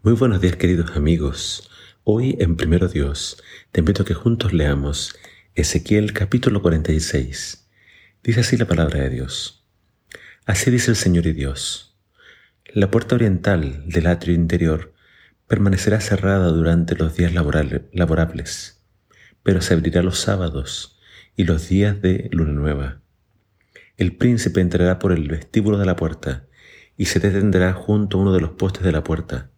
Muy buenos días queridos amigos. Hoy en Primero Dios te invito a que juntos leamos Ezequiel capítulo 46. Dice así la palabra de Dios. Así dice el Señor y Dios. La puerta oriental del atrio interior permanecerá cerrada durante los días laborables, pero se abrirá los sábados y los días de luna nueva. El príncipe entrará por el vestíbulo de la puerta y se detendrá junto a uno de los postes de la puerta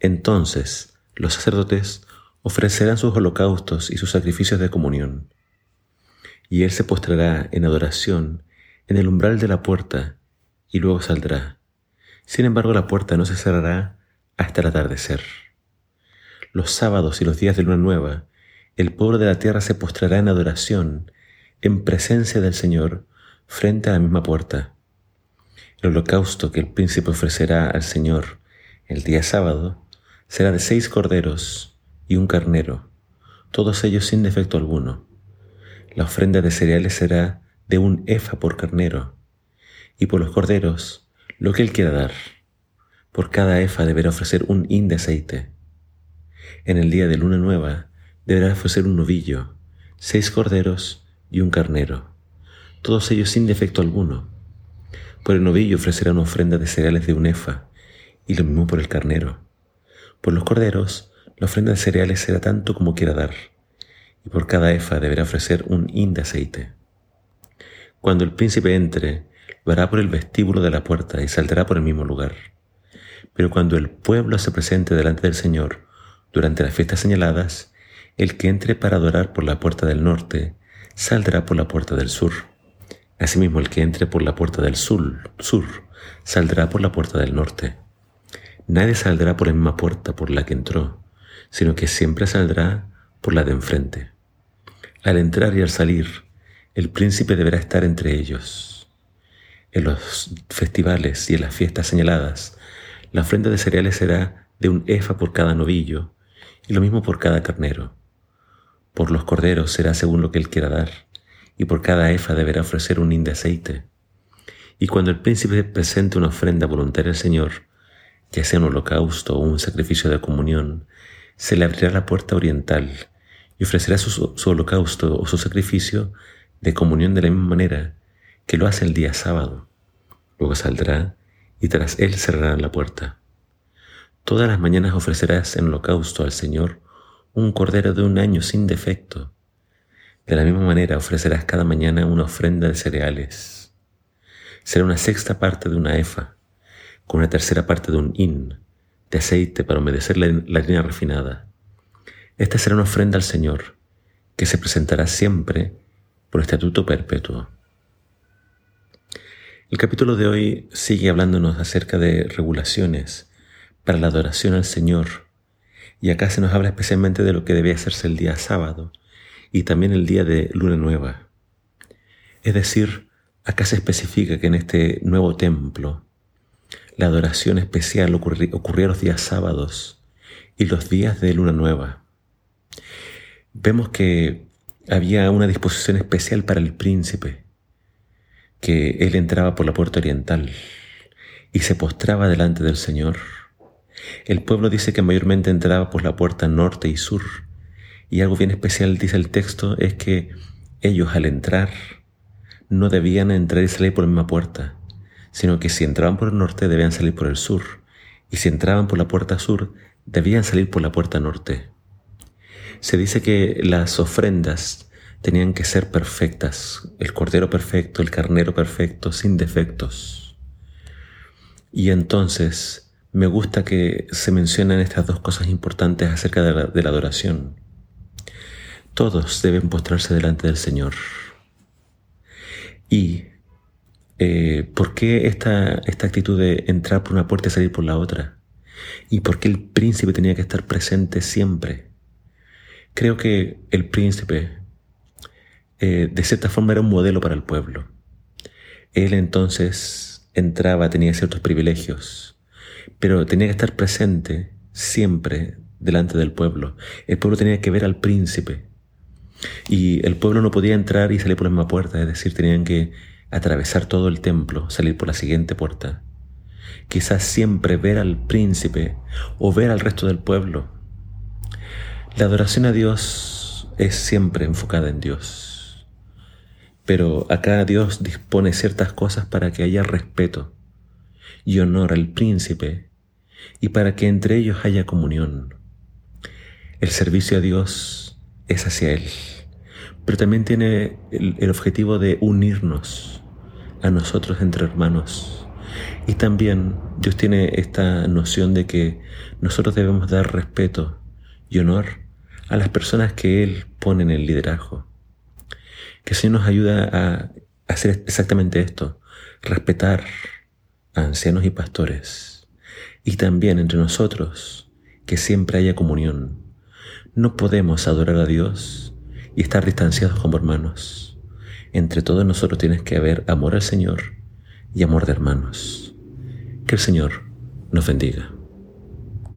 entonces los sacerdotes ofrecerán sus holocaustos y sus sacrificios de comunión. Y él se postrará en adoración en el umbral de la puerta y luego saldrá. Sin embargo, la puerta no se cerrará hasta el atardecer. Los sábados y los días de luna nueva, el pueblo de la tierra se postrará en adoración, en presencia del Señor, frente a la misma puerta. El holocausto que el príncipe ofrecerá al Señor el día sábado será de seis corderos y un carnero, todos ellos sin defecto alguno. La ofrenda de cereales será de un efa por carnero, y por los corderos lo que él quiera dar. Por cada efa deberá ofrecer un hin de aceite. En el día de luna nueva deberá ofrecer un novillo, seis corderos y un carnero, todos ellos sin defecto alguno. Por el novillo ofrecerá una ofrenda de cereales de un efa, y lo mismo por el carnero. Por los corderos, la ofrenda de cereales será tanto como quiera dar, y por cada efa deberá ofrecer un hin de aceite. Cuando el príncipe entre, lo hará por el vestíbulo de la puerta y saldrá por el mismo lugar. Pero cuando el pueblo se presente delante del Señor durante las fiestas señaladas, el que entre para adorar por la puerta del norte, saldrá por la puerta del sur. Asimismo, el que entre por la puerta del sur, sur saldrá por la puerta del norte. Nadie saldrá por la misma puerta por la que entró, sino que siempre saldrá por la de enfrente. Al entrar y al salir, el príncipe deberá estar entre ellos. En los festivales y en las fiestas señaladas, la ofrenda de cereales será de un efa por cada novillo y lo mismo por cada carnero. Por los corderos será según lo que él quiera dar, y por cada efa deberá ofrecer un hin de aceite. Y cuando el príncipe presente una ofrenda voluntaria al Señor, ya sea un holocausto o un sacrificio de comunión, se le abrirá la puerta oriental y ofrecerá su, holocausto o su sacrificio de comunión de la misma manera que lo hace el día sábado. Luego saldrá y tras él cerrará la puerta. Todas las mañanas ofrecerás en holocausto al Señor un cordero de un año sin defecto. De la misma manera ofrecerás cada mañana una ofrenda de cereales. Será una sexta parte de una efa con una tercera parte de un hin de aceite para humedecer la, la harina refinada. Esta será una ofrenda al Señor, que se presentará siempre por estatuto perpetuo. El capítulo de hoy sigue hablándonos acerca de regulaciones para la adoración al Señor, y acá se nos habla especialmente de lo que debe hacerse el día sábado y también el día de luna nueva. Es decir, acá se especifica que en este nuevo templo la adoración especial ocurría los días sábados y los días de luna nueva. Vemos que había una disposición especial para el príncipe, que él entraba por la puerta oriental y se postraba delante del Señor. El pueblo dice que mayormente entraba por la puerta norte y sur, y algo bien especial dice el texto es que ellos al entrar no debían entrar y salir por la misma puerta, sino que si entraban por el norte debían salir por el sur, y si entraban por la puerta sur debían salir por la puerta norte. Se dice que las ofrendas tenían que ser perfectas, el cordero perfecto, el carnero perfecto, sin defectos. Y entonces me gusta que se mencionan estas dos cosas importantes acerca de la adoración. Todos deben postrarse delante del Señor. Y eh, ¿por qué esta, esta actitud de entrar por una puerta y salir por la otra? ¿Y por qué el príncipe tenía que estar presente siempre? Creo que el príncipe, eh, de cierta forma, era un modelo para el pueblo. Él entonces entraba, tenía ciertos privilegios, pero tenía que estar presente siempre delante del pueblo. El pueblo tenía que ver al príncipe. Y el pueblo no podía entrar y salir por la misma puerta, es decir, tenían que atravesar todo el templo, salir por la siguiente puerta. quizás siempre ver al príncipe o ver al resto del pueblo. La adoración a Dios es siempre enfocada en Dios. Pero acá Dios dispone ciertas cosas para que haya respeto y honor al príncipe y para que entre ellos haya comunión. El servicio a Dios es hacia Él, pero también tiene el, objetivo de unirnos a nosotros entre hermanos. Y también Dios tiene esta noción de que nosotros debemos dar respeto y honor a las personas que Él pone en el liderazgo. Que el Señor nos ayuda a hacer exactamente esto, respetar a ancianos y pastores. Y también entre nosotros, que siempre haya comunión. No podemos adorar a Dios y estar distanciados como hermanos. Entre todos nosotros tienes que haber amor al Señor y amor de hermanos. Que el Señor nos bendiga.